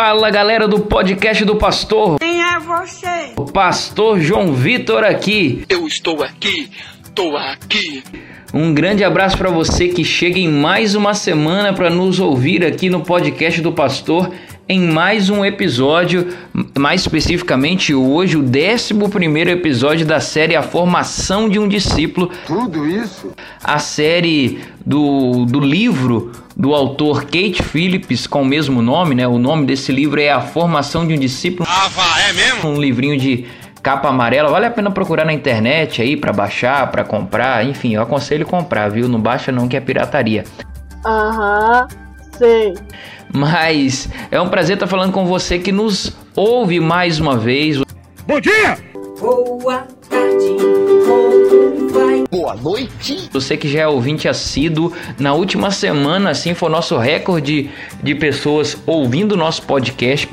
Fala galera do podcast do Pastor. Quem é você? O Pastor João Vitor aqui. Eu estou aqui, tô aqui. Um grande abraço para você que chega em mais uma semana para nos ouvir aqui no podcast do Pastor em mais um episódio, mais especificamente hoje, o 11 episódio da série A Formação de um Discípulo. Tudo isso? A série do, do livro do autor Kate Phillips, com o mesmo nome, né? O nome desse livro é A Formação de um Discípulo. Ah, vá, é mesmo? Um livrinho de capa amarela. Vale a pena procurar na internet aí para baixar, para comprar. Enfim, eu aconselho comprar, viu? Não baixa não que é pirataria. Aham, sei. Mas é um prazer estar falando com você que nos ouve mais uma vez. Bom dia! Boa tarde, como vai? Boa noite. Você que já é ouvinte assíduo, na última semana, assim, foi o nosso recorde de pessoas ouvindo o nosso podcast.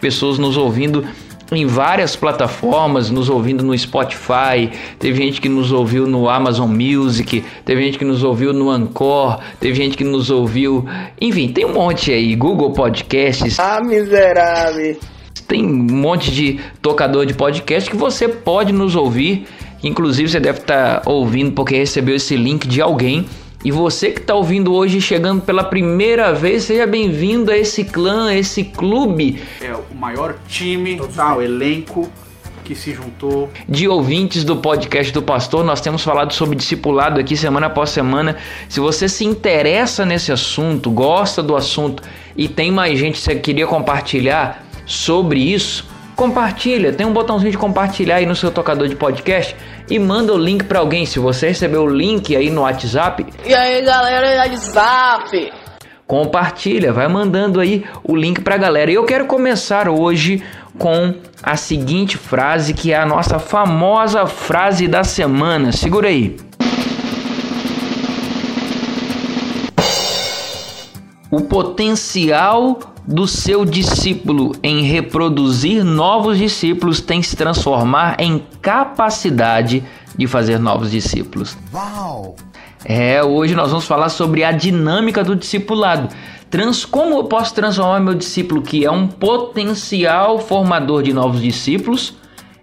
Pessoas nos ouvindo em várias plataformas, nos ouvindo no Spotify, teve gente que nos ouviu no Amazon Music, teve gente que nos ouviu no Anchor, teve gente que nos ouviu, enfim, tem um monte aí, Google Podcasts, Ah, miserável. tem um monte de tocador de podcast que você pode nos ouvir, inclusive você deve estar ouvindo porque recebeu esse link de alguém. E você que está ouvindo hoje, chegando pela primeira vez, seja bem-vindo a esse clã, a esse clube é o maior time, tá, o elenco que se juntou. de ouvintes do podcast do Pastor. Nós temos falado sobre discipulado aqui semana após semana. Se você se interessa nesse assunto, gosta do assunto e tem mais gente que você queria compartilhar sobre isso, compartilha. Tem um botãozinho de compartilhar aí no seu tocador de podcast e manda o link para alguém. Se você recebeu o link aí no WhatsApp, E aí, galera WhatsApp? compartilha, vai mandando aí o link pra galera. E eu quero começar hoje com a seguinte frase que é a nossa famosa frase da semana. Segura aí. O potencial do seu discípulo em reproduzir novos discípulos tem se transformar em capacidade de fazer novos discípulos. Uau. É, hoje nós vamos falar sobre a dinâmica do discipulado. Trans, como eu posso transformar meu discípulo, que é um potencial formador de novos discípulos,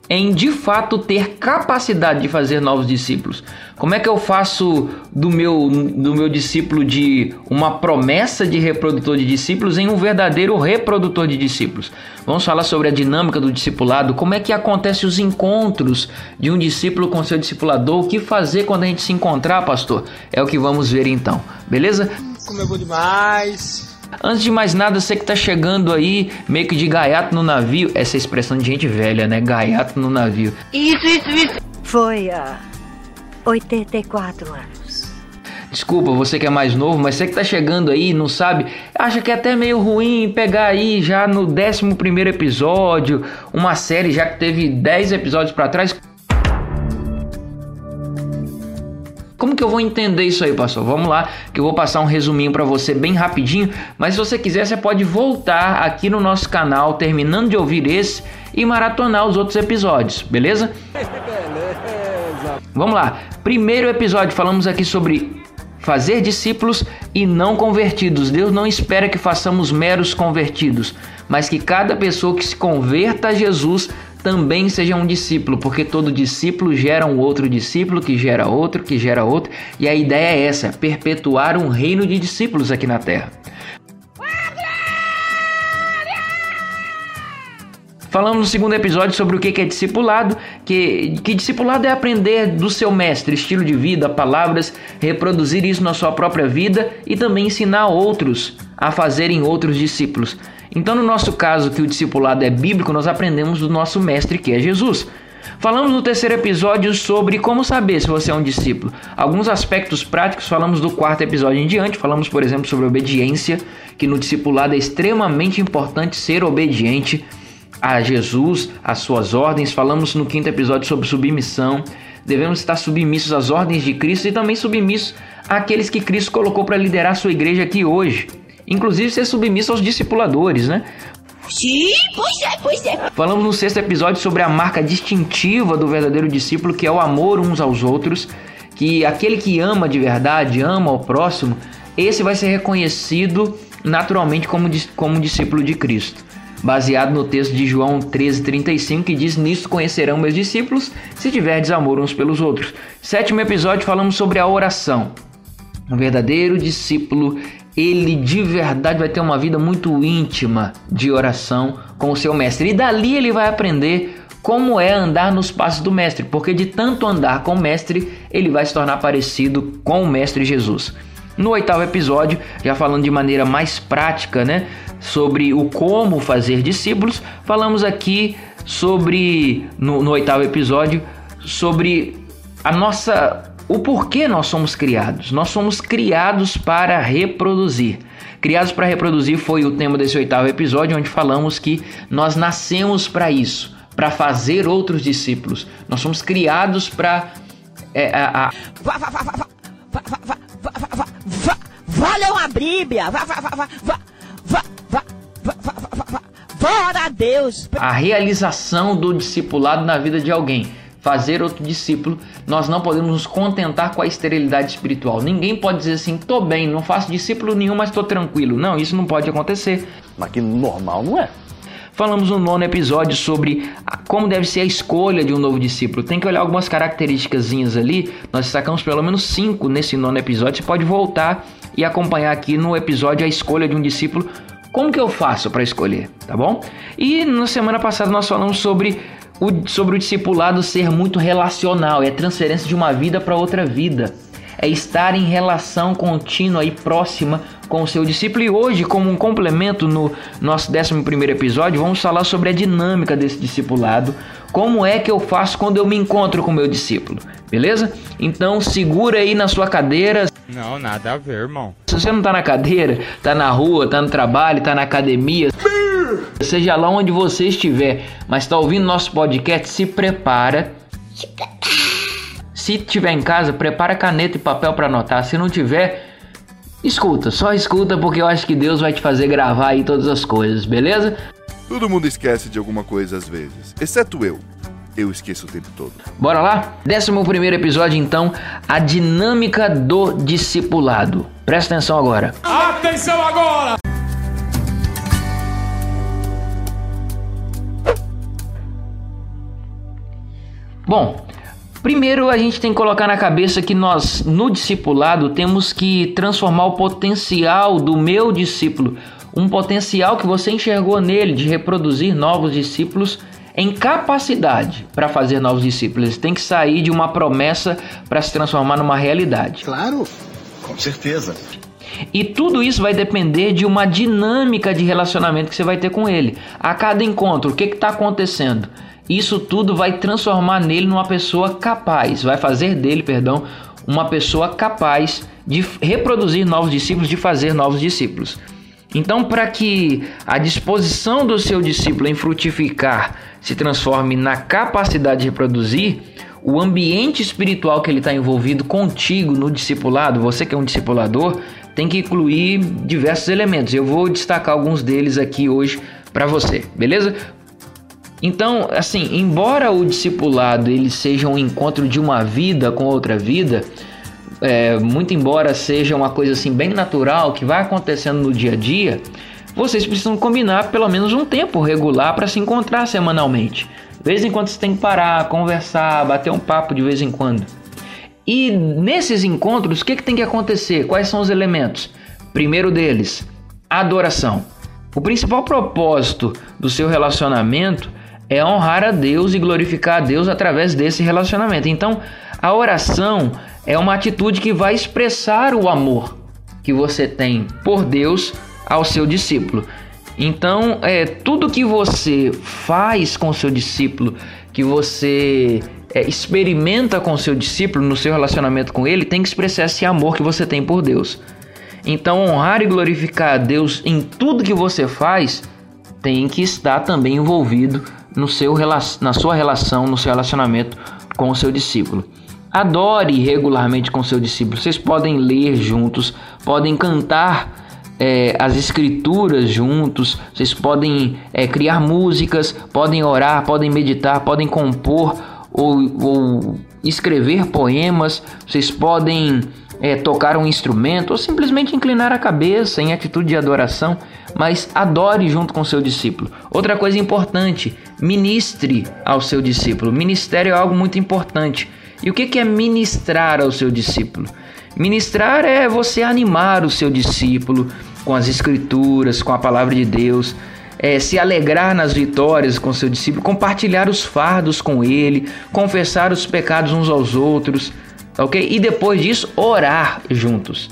em de fato ter capacidade de fazer novos discípulos? Como é que eu faço do meu, do meu discípulo de uma promessa de reprodutor de discípulos em um verdadeiro reprodutor de discípulos? Vamos falar sobre a dinâmica do discipulado, como é que acontecem os encontros de um discípulo com seu discipulador, o que fazer quando a gente se encontrar, pastor? É o que vamos ver então, beleza? Como é bom demais. Antes de mais nada, você que tá chegando aí, meio que de gaiato no navio, essa expressão de gente velha, né? Gaiato no navio. Isso, isso, isso. Foi há 84 anos. Desculpa, você que é mais novo, mas você que tá chegando aí e não sabe, acha que é até meio ruim pegar aí já no 11 primeiro episódio, uma série já que teve 10 episódios pra trás. Como que eu vou entender isso aí, pastor? Vamos lá, que eu vou passar um resuminho pra você bem rapidinho, mas se você quiser, você pode voltar aqui no nosso canal, terminando de ouvir esse e maratonar os outros episódios, beleza? Vamos lá. Primeiro episódio falamos aqui sobre fazer discípulos e não convertidos. Deus não espera que façamos meros convertidos, mas que cada pessoa que se converta a Jesus também seja um discípulo, porque todo discípulo gera um outro discípulo, que gera outro, que gera outro, e a ideia é essa, perpetuar um reino de discípulos aqui na terra. Falamos no segundo episódio sobre o que é discipulado, que, que discipulado é aprender do seu mestre, estilo de vida, palavras, reproduzir isso na sua própria vida e também ensinar outros a fazerem outros discípulos. Então, no nosso caso, que o discipulado é bíblico, nós aprendemos do nosso mestre, que é Jesus. Falamos no terceiro episódio sobre como saber se você é um discípulo. Alguns aspectos práticos falamos do quarto episódio em diante. Falamos, por exemplo, sobre obediência, que no discipulado é extremamente importante ser obediente a Jesus, às suas ordens. Falamos no quinto episódio sobre submissão. Devemos estar submissos às ordens de Cristo e também submissos àqueles que Cristo colocou para liderar sua igreja aqui hoje. Inclusive ser submisso aos discipuladores, né? Sim, pois é, pois é. Falamos no sexto episódio sobre a marca distintiva do verdadeiro discípulo, que é o amor uns aos outros, que aquele que ama de verdade, ama ao próximo, esse vai ser reconhecido naturalmente como, como discípulo de Cristo. Baseado no texto de João 13,35, que diz: Nisto conhecerão meus discípulos, se tiverdes amor uns pelos outros. Sétimo episódio, falamos sobre a oração. Um verdadeiro discípulo, ele de verdade vai ter uma vida muito íntima de oração com o seu mestre. E dali ele vai aprender como é andar nos passos do mestre, porque de tanto andar com o mestre, ele vai se tornar parecido com o mestre Jesus. No oitavo episódio, já falando de maneira mais prática, né, sobre o como fazer discípulos, falamos aqui sobre no, no oitavo episódio sobre a nossa o porquê nós somos criados. Nós somos criados para reproduzir. Criados para reproduzir foi o tema desse oitavo episódio, onde falamos que nós nascemos para isso, para fazer outros discípulos. Nós somos criados para. É, a, a... Vá, vá, vá, vá, vá, vá, vá, vá, vá, vá, vá, vá ler uma Bíblia. Vá, vá, vá, vá, vá, vá, vá, vá, vá, vá, vá, vá orar a Deus. A realização do discipulado na vida de alguém fazer outro discípulo, nós não podemos nos contentar com a esterilidade espiritual. Ninguém pode dizer assim, tô bem, não faço discípulo nenhum, mas tô tranquilo. Não, isso não pode acontecer. Mas que normal não é. Falamos no nono episódio sobre como deve ser a escolha de um novo discípulo. Tem que olhar algumas características ali. Nós destacamos pelo menos cinco nesse nono episódio. Você pode voltar e acompanhar aqui no episódio a escolha de um discípulo. Como que eu faço para escolher, tá bom? E na semana passada nós falamos sobre o, sobre o discipulado ser muito relacional, é transferência de uma vida para outra vida. É estar em relação contínua e próxima com o seu discípulo. E hoje, como um complemento no nosso 11 episódio, vamos falar sobre a dinâmica desse discipulado. Como é que eu faço quando eu me encontro com o meu discípulo? Beleza? Então segura aí na sua cadeira. Não, nada a ver, irmão. Se você não tá na cadeira, tá na rua, tá no trabalho, tá na academia. Seja lá onde você estiver, mas está ouvindo nosso podcast, se prepara. Se tiver em casa, prepara caneta e papel para anotar. Se não tiver, escuta, só escuta porque eu acho que Deus vai te fazer gravar aí todas as coisas, beleza? Todo mundo esquece de alguma coisa às vezes, exceto eu. Eu esqueço o tempo todo. Bora lá? Décimo primeiro episódio, então, a dinâmica do discipulado. Presta atenção agora. Atenção agora! Bom, primeiro a gente tem que colocar na cabeça que nós, no discipulado, temos que transformar o potencial do meu discípulo, um potencial que você enxergou nele de reproduzir novos discípulos, em capacidade para fazer novos discípulos. Tem que sair de uma promessa para se transformar numa realidade. Claro, com certeza. E tudo isso vai depender de uma dinâmica de relacionamento que você vai ter com ele. A cada encontro, o que está acontecendo? Isso tudo vai transformar nele numa pessoa capaz, vai fazer dele, perdão, uma pessoa capaz de reproduzir novos discípulos, de fazer novos discípulos. Então, para que a disposição do seu discípulo em frutificar se transforme na capacidade de reproduzir, o ambiente espiritual que ele está envolvido contigo no discipulado, você que é um discipulador, tem que incluir diversos elementos. Eu vou destacar alguns deles aqui hoje para você, beleza? Então, assim, embora o discipulado ele seja um encontro de uma vida com outra vida, é, muito embora seja uma coisa assim bem natural que vai acontecendo no dia a dia, vocês precisam combinar pelo menos um tempo regular para se encontrar semanalmente. De vez em quando você tem que parar, conversar, bater um papo de vez em quando. E nesses encontros, o que, que tem que acontecer? Quais são os elementos? Primeiro deles, adoração. O principal propósito do seu relacionamento é honrar a Deus e glorificar a Deus através desse relacionamento. Então, a oração é uma atitude que vai expressar o amor que você tem por Deus ao seu discípulo. Então, é tudo que você faz com seu discípulo, que você é, experimenta com seu discípulo no seu relacionamento com ele, tem que expressar esse amor que você tem por Deus. Então, honrar e glorificar a Deus em tudo que você faz tem que estar também envolvido no seu, na sua relação, no seu relacionamento com o seu discípulo. Adore regularmente com o seu discípulo. Vocês podem ler juntos, podem cantar é, as escrituras juntos, vocês podem é, criar músicas, podem orar, podem meditar, podem compor ou, ou escrever poemas, vocês podem é, tocar um instrumento ou simplesmente inclinar a cabeça em atitude de adoração, mas adore junto com seu discípulo. Outra coisa importante, ministre ao seu discípulo. Ministério é algo muito importante. E o que é ministrar ao seu discípulo? Ministrar é você animar o seu discípulo com as escrituras, com a palavra de Deus, é, se alegrar nas vitórias com seu discípulo, compartilhar os fardos com ele, confessar os pecados uns aos outros, ok? E depois disso, orar juntos.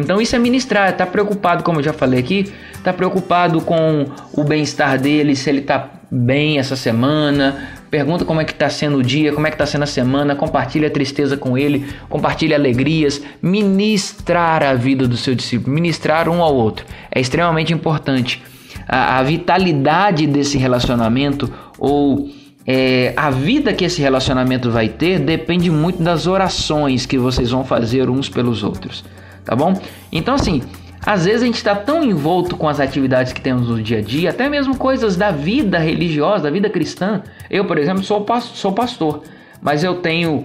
Então isso é ministrar, tá preocupado, como eu já falei aqui, tá preocupado com o bem-estar dele, se ele tá bem essa semana, pergunta como é que está sendo o dia, como é que está sendo a semana, compartilha a tristeza com ele, compartilha alegrias, ministrar a vida do seu discípulo, ministrar um ao outro. É extremamente importante. A, a vitalidade desse relacionamento ou é, a vida que esse relacionamento vai ter depende muito das orações que vocês vão fazer uns pelos outros, tá bom? Então, assim, às vezes a gente está tão envolto com as atividades que temos no dia a dia, até mesmo coisas da vida religiosa, da vida cristã. Eu, por exemplo, sou, sou pastor, mas eu tenho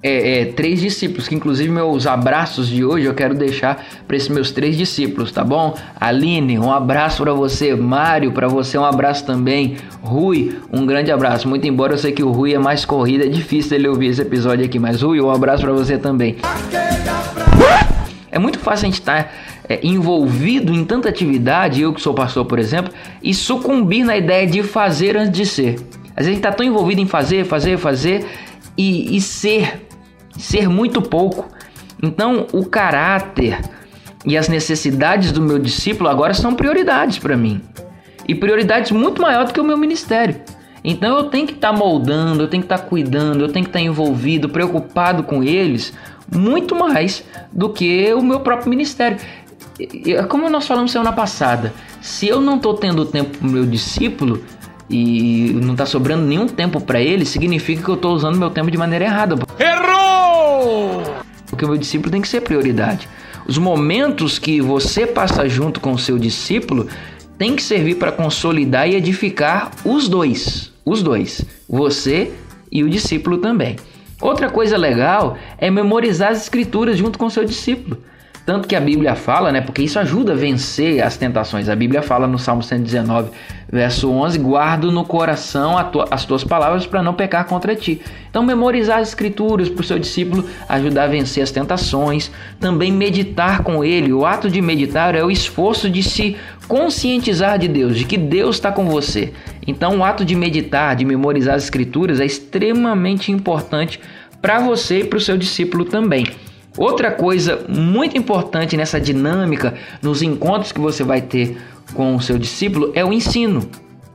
é, é, três discípulos, que inclusive meus abraços de hoje eu quero deixar para esses meus três discípulos, tá bom? Aline, um abraço para você. Mário, para você um abraço também. Rui, um grande abraço. Muito embora eu sei que o Rui é mais corrida, é difícil ele ouvir esse episódio aqui, mas Rui, um abraço para você também. É muito fácil a gente estar tá, é, envolvido em tanta atividade, eu que sou pastor, por exemplo, e sucumbir na ideia de fazer antes de ser. Às vezes a gente está tão envolvido em fazer, fazer, fazer e, e ser, ser muito pouco. Então, o caráter e as necessidades do meu discípulo agora são prioridades para mim. E prioridades muito maior do que o meu ministério. Então eu tenho que estar tá moldando, eu tenho que estar tá cuidando, eu tenho que estar tá envolvido, preocupado com eles, muito mais do que o meu próprio ministério. Como nós falamos semana passada, se eu não estou tendo tempo para o meu discípulo e não está sobrando nenhum tempo para ele, significa que eu estou usando meu tempo de maneira errada. Errou! Porque o meu discípulo tem que ser prioridade. Os momentos que você passa junto com o seu discípulo tem que servir para consolidar e edificar os dois. Os dois. Você e o discípulo também. Outra coisa legal é memorizar as escrituras junto com seu discípulo. Tanto que a Bíblia fala, né? Porque isso ajuda a vencer as tentações. A Bíblia fala no Salmo 119, verso 11: Guardo no coração as tuas palavras para não pecar contra ti. Então, memorizar as Escrituras para o seu discípulo ajudar a vencer as tentações. Também meditar com ele. O ato de meditar é o esforço de se conscientizar de Deus, de que Deus está com você. Então, o ato de meditar, de memorizar as Escrituras é extremamente importante para você e para o seu discípulo também. Outra coisa muito importante nessa dinâmica, nos encontros que você vai ter com o seu discípulo, é o ensino.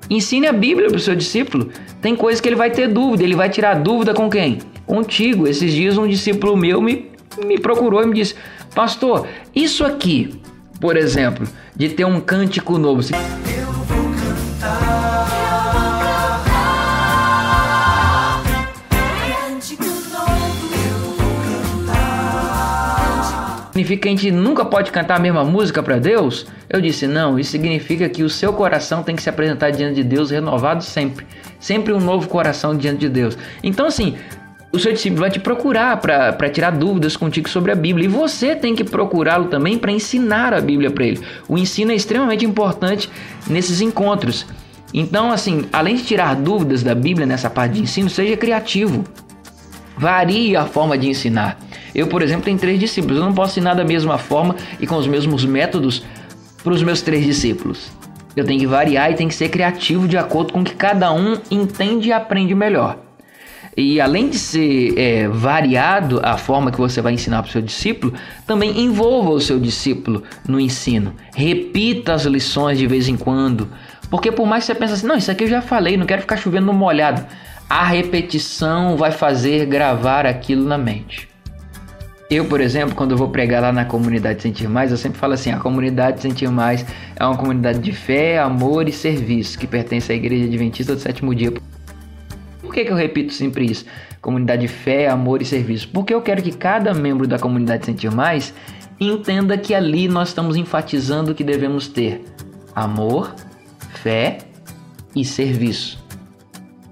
Ensine a Bíblia para o seu discípulo. Tem coisas que ele vai ter dúvida, ele vai tirar dúvida com quem? Contigo. Esses dias um discípulo meu me, me procurou e me disse: Pastor, isso aqui, por exemplo, de ter um cântico novo. Eu Significa que a gente nunca pode cantar a mesma música para Deus? Eu disse: não, isso significa que o seu coração tem que se apresentar diante de Deus renovado sempre. Sempre um novo coração diante de Deus. Então, assim, o seu discípulo vai te procurar para tirar dúvidas contigo sobre a Bíblia. E você tem que procurá-lo também para ensinar a Bíblia para ele. O ensino é extremamente importante nesses encontros. Então, assim, além de tirar dúvidas da Bíblia nessa parte de ensino, seja criativo. Varie a forma de ensinar. Eu, por exemplo, tenho três discípulos. Eu não posso ensinar da mesma forma e com os mesmos métodos para os meus três discípulos. Eu tenho que variar e tenho que ser criativo de acordo com o que cada um entende e aprende melhor. E além de ser é, variado a forma que você vai ensinar para o seu discípulo, também envolva o seu discípulo no ensino. Repita as lições de vez em quando. Porque por mais que você pense assim, não, isso aqui eu já falei, não quero ficar chovendo molhado. A repetição vai fazer gravar aquilo na mente. Eu, por exemplo, quando vou pregar lá na comunidade Sentir Mais, eu sempre falo assim: a comunidade Sentir Mais é uma comunidade de fé, amor e serviço que pertence à Igreja Adventista do Sétimo Dia. Por que, que eu repito sempre isso? Comunidade de fé, amor e serviço. Porque eu quero que cada membro da comunidade Sentir Mais entenda que ali nós estamos enfatizando que devemos ter amor, fé e serviço.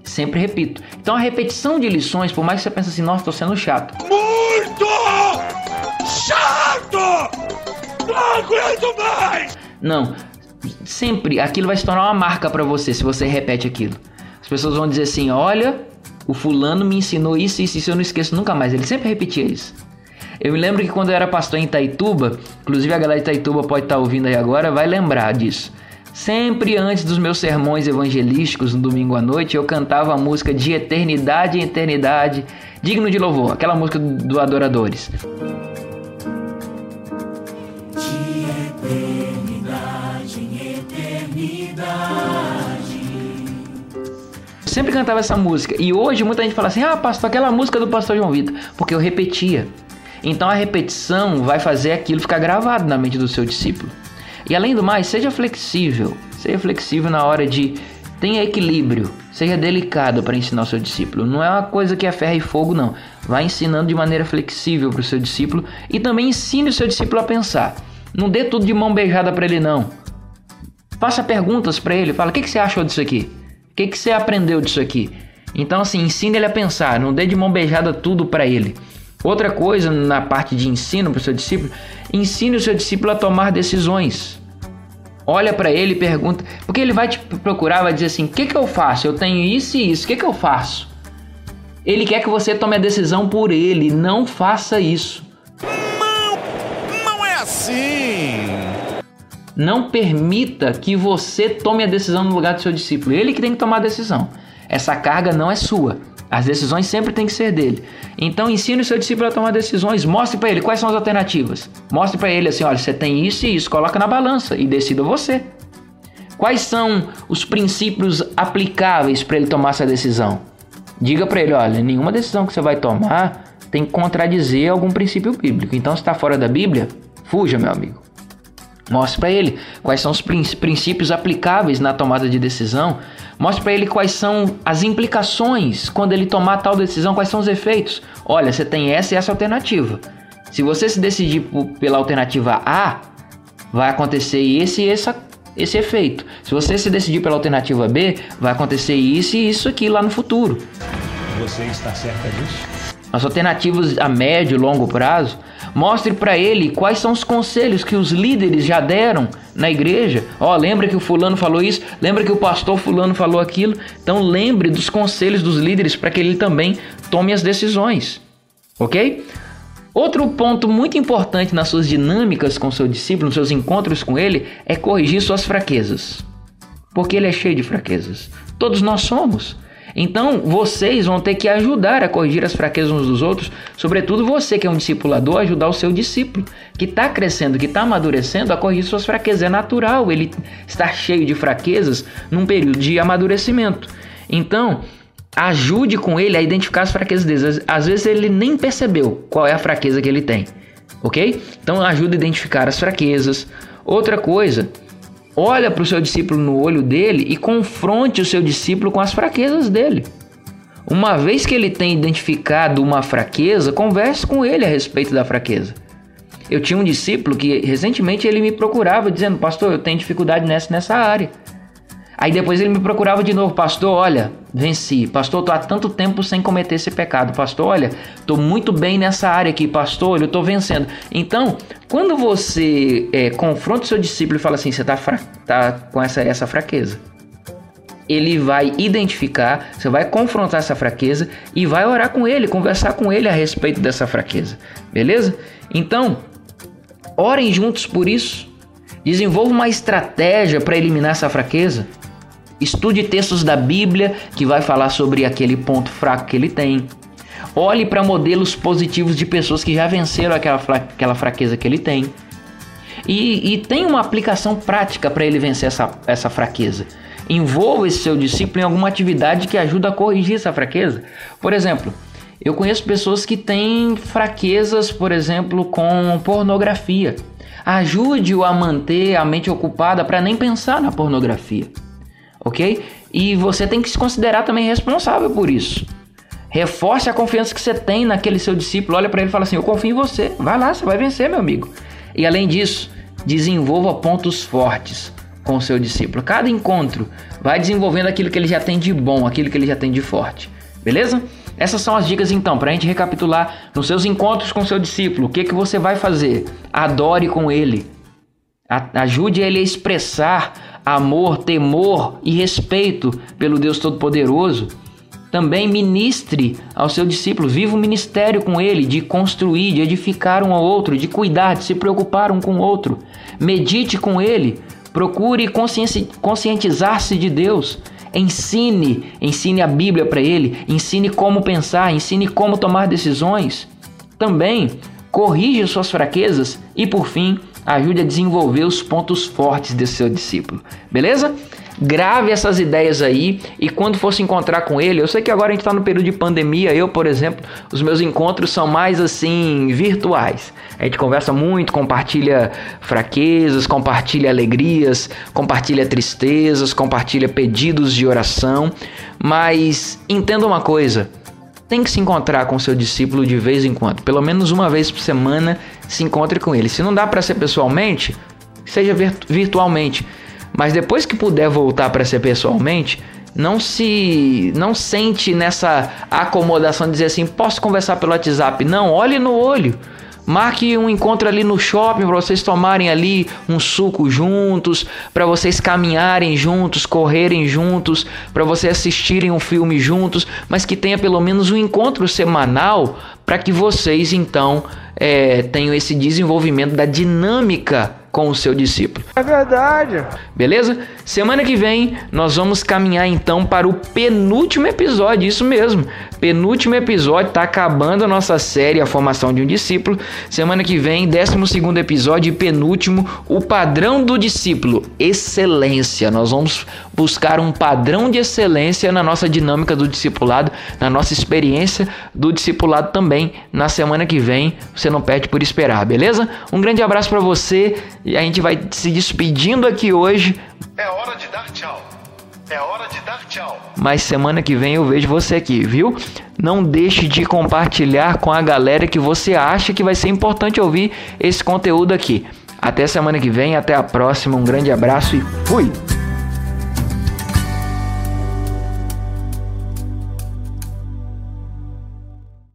Sempre repito. Então a repetição de lições, por mais que você pense assim, nossa, estou sendo chato. Muito! aguento mais! Não. Sempre aquilo vai se tornar uma marca para você se você repete aquilo. As pessoas vão dizer assim: olha, o fulano me ensinou isso, isso, isso, eu não esqueço nunca mais. Ele sempre repetia isso. Eu me lembro que quando eu era pastor em Itaituba, inclusive a galera de Itaituba pode estar ouvindo aí agora, vai lembrar disso. Sempre antes dos meus sermões evangelísticos no domingo à noite, eu cantava a música de eternidade em eternidade, digno de louvor, aquela música do Adoradores. Sempre cantava essa música. E hoje muita gente fala assim: ah, pastor, aquela música do pastor João Vitor. Porque eu repetia. Então a repetição vai fazer aquilo ficar gravado na mente do seu discípulo. E além do mais, seja flexível. Seja flexível na hora de. Tenha equilíbrio. Seja delicado para ensinar o seu discípulo. Não é uma coisa que é ferro e fogo, não. Vai ensinando de maneira flexível para o seu discípulo. E também ensine o seu discípulo a pensar. Não dê tudo de mão beijada para ele, não. Faça perguntas para ele. Fala: o que, que você achou disso aqui? Que, que você aprendeu disso aqui? Então, assim, ensine ele a pensar, não dê de mão beijada tudo para ele. Outra coisa na parte de ensino para o seu discípulo, ensine o seu discípulo a tomar decisões. Olha para ele e pergunta, porque ele vai te procurar, vai dizer assim: o que, que eu faço? Eu tenho isso e isso, o que, que eu faço? Ele quer que você tome a decisão por ele, não faça isso. Não, não é assim. Não permita que você tome a decisão no lugar do seu discípulo. Ele que tem que tomar a decisão. Essa carga não é sua. As decisões sempre têm que ser dele. Então ensine o seu discípulo a tomar decisões. Mostre para ele quais são as alternativas. Mostre para ele assim, olha, você tem isso e isso, coloca na balança e decida você. Quais são os princípios aplicáveis para ele tomar essa decisão? Diga para ele, olha, nenhuma decisão que você vai tomar tem que contradizer algum princípio bíblico. Então, se está fora da Bíblia, fuja, meu amigo. Mostre para ele quais são os princípios aplicáveis na tomada de decisão. Mostre para ele quais são as implicações quando ele tomar tal decisão, quais são os efeitos. Olha, você tem essa e essa alternativa. Se você se decidir pela alternativa A, vai acontecer esse e esse, esse efeito. Se você se decidir pela alternativa B, vai acontecer isso e isso aqui lá no futuro. Você está certa disso? As alternativas a médio e longo prazo Mostre para ele quais são os conselhos que os líderes já deram na igreja. Ó, oh, lembra que o fulano falou isso? Lembra que o pastor fulano falou aquilo? Então lembre dos conselhos dos líderes para que ele também tome as decisões. OK? Outro ponto muito importante nas suas dinâmicas com seu discípulo, nos seus encontros com ele, é corrigir suas fraquezas. Porque ele é cheio de fraquezas. Todos nós somos. Então, vocês vão ter que ajudar a corrigir as fraquezas uns dos outros, sobretudo você que é um discipulador, ajudar o seu discípulo, que está crescendo, que está amadurecendo, a corrigir suas fraquezas. É natural ele estar cheio de fraquezas num período de amadurecimento. Então, ajude com ele a identificar as fraquezas dele. Às vezes ele nem percebeu qual é a fraqueza que ele tem, ok? Então, ajude a identificar as fraquezas. Outra coisa, olha para o seu discípulo no olho dele e confronte o seu discípulo com as fraquezas dele. Uma vez que ele tem identificado uma fraqueza, converse com ele a respeito da fraqueza. Eu tinha um discípulo que recentemente ele me procurava dizendo: "Pastor, eu tenho dificuldade nessa nessa área". Aí depois ele me procurava de novo, pastor, olha, venci. Pastor, tô há tanto tempo sem cometer esse pecado. Pastor, olha, tô muito bem nessa área aqui, pastor, eu tô vencendo. Então, quando você é, confronta o seu discípulo e fala assim, você tá, tá com essa, essa fraqueza. Ele vai identificar, você vai confrontar essa fraqueza e vai orar com ele, conversar com ele a respeito dessa fraqueza. Beleza? Então, orem juntos por isso. Desenvolva uma estratégia para eliminar essa fraqueza. Estude textos da Bíblia que vai falar sobre aquele ponto fraco que ele tem. Olhe para modelos positivos de pessoas que já venceram aquela, aquela fraqueza que ele tem. E, e tem uma aplicação prática para ele vencer essa, essa fraqueza. Envolva esse seu discípulo em alguma atividade que ajuda a corrigir essa fraqueza. Por exemplo, eu conheço pessoas que têm fraquezas, por exemplo, com pornografia. Ajude-o a manter a mente ocupada para nem pensar na pornografia ok? E você tem que se considerar também responsável por isso. Reforce a confiança que você tem naquele seu discípulo. Olha para ele e fala assim: Eu confio em você. Vai lá, você vai vencer, meu amigo. E além disso, desenvolva pontos fortes com o seu discípulo. Cada encontro vai desenvolvendo aquilo que ele já tem de bom, aquilo que ele já tem de forte. Beleza? Essas são as dicas então, para a gente recapitular nos seus encontros com seu discípulo. O que, que você vai fazer? Adore com ele. A- Ajude ele a expressar amor, temor e respeito pelo Deus Todo-Poderoso. Também ministre ao seu discípulo, viva o ministério com ele, de construir, de edificar um ao outro, de cuidar, de se preocupar um com o outro. Medite com ele, procure conscientizar-se de Deus. Ensine, ensine a Bíblia para ele, ensine como pensar, ensine como tomar decisões. Também corrija suas fraquezas e, por fim, ajude a desenvolver os pontos fortes desse seu discípulo. Beleza? Grave essas ideias aí e quando for se encontrar com ele, eu sei que agora a gente está no período de pandemia, eu, por exemplo, os meus encontros são mais assim virtuais. A gente conversa muito, compartilha fraquezas, compartilha alegrias, compartilha tristezas, compartilha pedidos de oração, mas entenda uma coisa, tem que se encontrar com seu discípulo de vez em quando, pelo menos uma vez por semana, se encontre com ele. Se não dá para ser pessoalmente, seja virtu- virtualmente. Mas depois que puder voltar para ser pessoalmente, não se não sente nessa acomodação de dizer assim, posso conversar pelo WhatsApp. Não, olhe no olho. Marque um encontro ali no shopping para vocês tomarem ali um suco juntos, para vocês caminharem juntos, correrem juntos, para vocês assistirem um filme juntos, mas que tenha pelo menos um encontro semanal para que vocês então eh, tenham esse desenvolvimento da dinâmica com o seu discípulo. É verdade. Beleza? Semana que vem nós vamos caminhar então para o penúltimo episódio, isso mesmo. Penúltimo episódio, tá acabando a nossa série A Formação de um Discípulo. Semana que vem, 12 segundo episódio e penúltimo, o padrão do discípulo, excelência. Nós vamos buscar um padrão de excelência na nossa dinâmica do discipulado, na nossa experiência do discipulado também. Na semana que vem, você não perde por esperar, beleza? Um grande abraço para você e a gente vai se despedindo aqui hoje. É hora de dar tchau. É hora de dar tchau. Mas semana que vem eu vejo você aqui, viu? Não deixe de compartilhar com a galera que você acha que vai ser importante ouvir esse conteúdo aqui. Até semana que vem, até a próxima. Um grande abraço e fui!